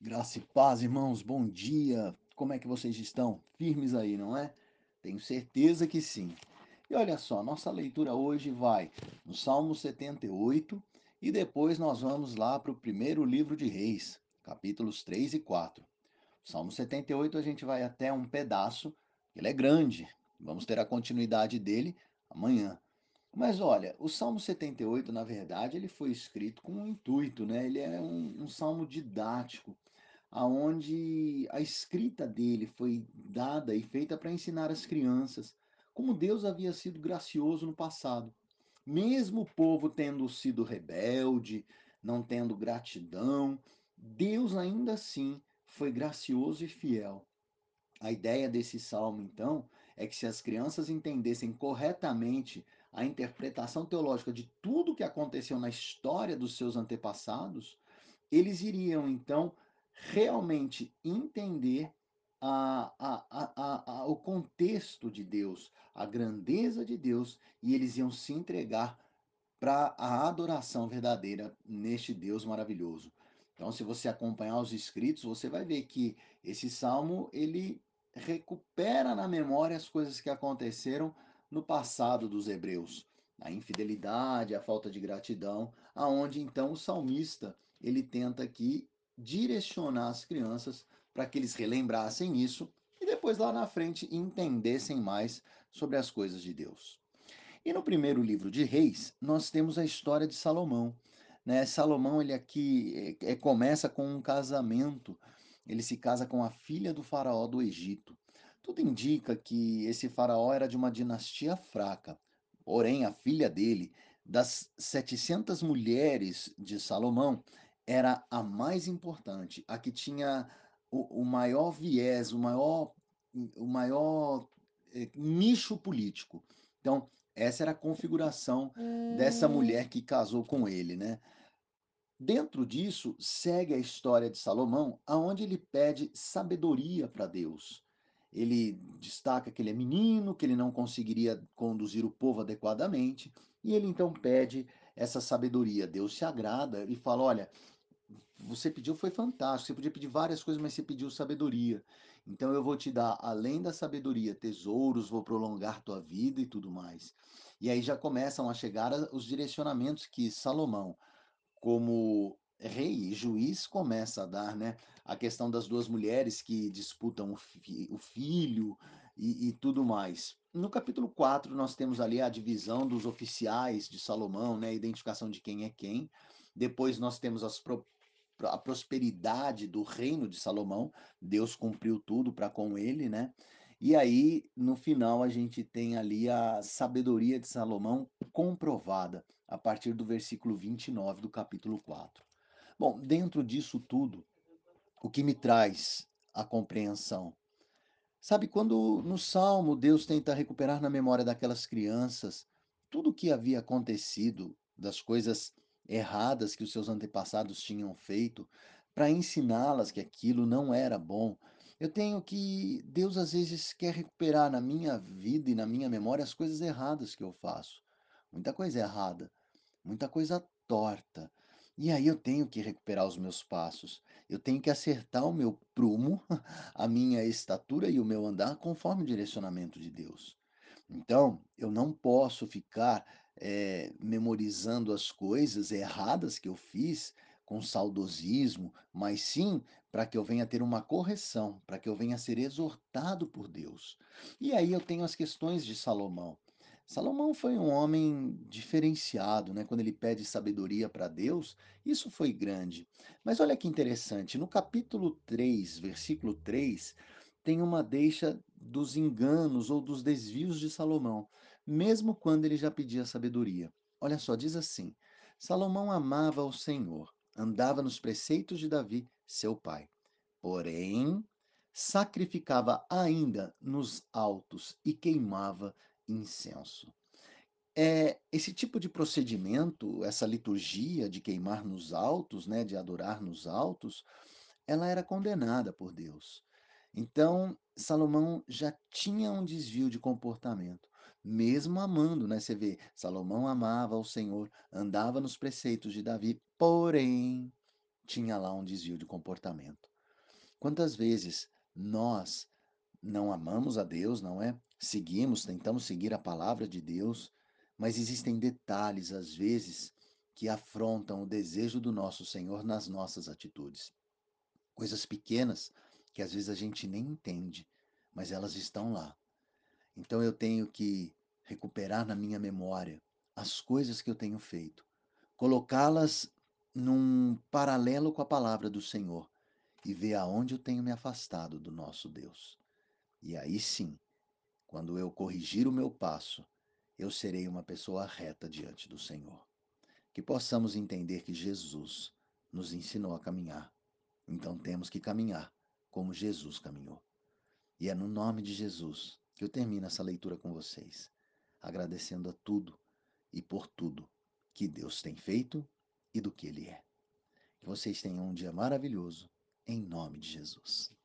Graça e paz, irmãos, bom dia. Como é que vocês estão? Firmes aí, não é? Tenho certeza que sim. E olha só, nossa leitura hoje vai no Salmo 78 e depois nós vamos lá para o primeiro livro de Reis, capítulos 3 e 4. Salmo 78 a gente vai até um pedaço, ele é grande, vamos ter a continuidade dele amanhã. Mas olha, o Salmo 78, na verdade, ele foi escrito com um intuito, né? Ele é um, um salmo didático aonde a escrita dele foi dada e feita para ensinar as crianças como Deus havia sido gracioso no passado. Mesmo o povo tendo sido rebelde, não tendo gratidão, Deus ainda assim foi gracioso e fiel. A ideia desse salmo, então, é que se as crianças entendessem corretamente a interpretação teológica de tudo que aconteceu na história dos seus antepassados, eles iriam então realmente entender a, a, a, o contexto de Deus, a grandeza de Deus, e eles iam se entregar para a adoração verdadeira neste Deus maravilhoso. Então, se você acompanhar os escritos, você vai ver que esse salmo ele recupera na memória as coisas que aconteceram no passado dos hebreus, a infidelidade, a falta de gratidão, aonde então o salmista ele tenta aqui direcionar as crianças para que eles relembrassem isso e depois lá na frente entendessem mais sobre as coisas de Deus. E no primeiro livro de Reis, nós temos a história de Salomão. Né? Salomão, ele aqui é, começa com um casamento. Ele se casa com a filha do faraó do Egito. Tudo indica que esse faraó era de uma dinastia fraca. Porém, a filha dele, das 700 mulheres de Salomão, era a mais importante, a que tinha o, o maior viés, o maior, o maior é, nicho político. Então, essa era a configuração dessa mulher que casou com ele, né? Dentro disso, segue a história de Salomão, aonde ele pede sabedoria para Deus. Ele destaca que ele é menino, que ele não conseguiria conduzir o povo adequadamente, e ele então pede essa sabedoria. Deus se agrada e fala: Olha, você pediu foi fantástico, você podia pedir várias coisas, mas você pediu sabedoria. Então eu vou te dar, além da sabedoria, tesouros, vou prolongar tua vida e tudo mais. E aí já começam a chegar os direcionamentos que Salomão, como rei e juiz, começa a dar, né? A questão das duas mulheres que disputam o, fi, o filho e, e, tudo mais. No capítulo 4, nós temos ali a divisão dos oficiais de Salomão, né? A identificação de quem é quem. Depois nós temos as pro, a prosperidade do reino de Salomão. Deus cumpriu tudo para com ele, né? E aí, no final, a gente tem ali a sabedoria de Salomão comprovada, a partir do versículo 29 do capítulo 4. Bom, dentro disso tudo, o que me traz a compreensão? Sabe, quando no Salmo Deus tenta recuperar na memória daquelas crianças tudo o que havia acontecido, das coisas erradas que os seus antepassados tinham feito, para ensiná-las que aquilo não era bom, eu tenho que Deus às vezes quer recuperar na minha vida e na minha memória as coisas erradas que eu faço. Muita coisa errada, muita coisa torta. E aí eu tenho que recuperar os meus passos. Eu tenho que acertar o meu prumo, a minha estatura e o meu andar conforme o direcionamento de Deus. Então, eu não posso ficar é, memorizando as coisas erradas que eu fiz com saudosismo, mas sim para que eu venha ter uma correção, para que eu venha ser exortado por Deus. E aí eu tenho as questões de Salomão. Salomão foi um homem diferenciado, né? Quando ele pede sabedoria para Deus, isso foi grande. Mas olha que interessante, no capítulo 3, versículo 3, tem uma deixa dos enganos ou dos desvios de Salomão, mesmo quando ele já pedia sabedoria. Olha só, diz assim: Salomão amava o Senhor andava nos preceitos de Davi, seu pai. Porém, sacrificava ainda nos altos e queimava incenso. É, esse tipo de procedimento, essa liturgia de queimar nos altos, né, de adorar nos altos, ela era condenada por Deus. Então, Salomão já tinha um desvio de comportamento, mesmo amando, né? Você vê, Salomão amava o Senhor, andava nos preceitos de Davi, porém, tinha lá um desvio de comportamento. Quantas vezes nós não amamos a Deus, não é? Seguimos, tentamos seguir a palavra de Deus, mas existem detalhes, às vezes, que afrontam o desejo do nosso Senhor nas nossas atitudes. Coisas pequenas que às vezes a gente nem entende, mas elas estão lá. Então eu tenho que recuperar na minha memória as coisas que eu tenho feito, colocá-las num paralelo com a palavra do Senhor e ver aonde eu tenho me afastado do nosso Deus. E aí sim, quando eu corrigir o meu passo, eu serei uma pessoa reta diante do Senhor. Que possamos entender que Jesus nos ensinou a caminhar. Então temos que caminhar como Jesus caminhou. E é no nome de Jesus que eu termino essa leitura com vocês, agradecendo a tudo e por tudo que Deus tem feito e do que Ele é. Que vocês tenham um dia maravilhoso, em nome de Jesus.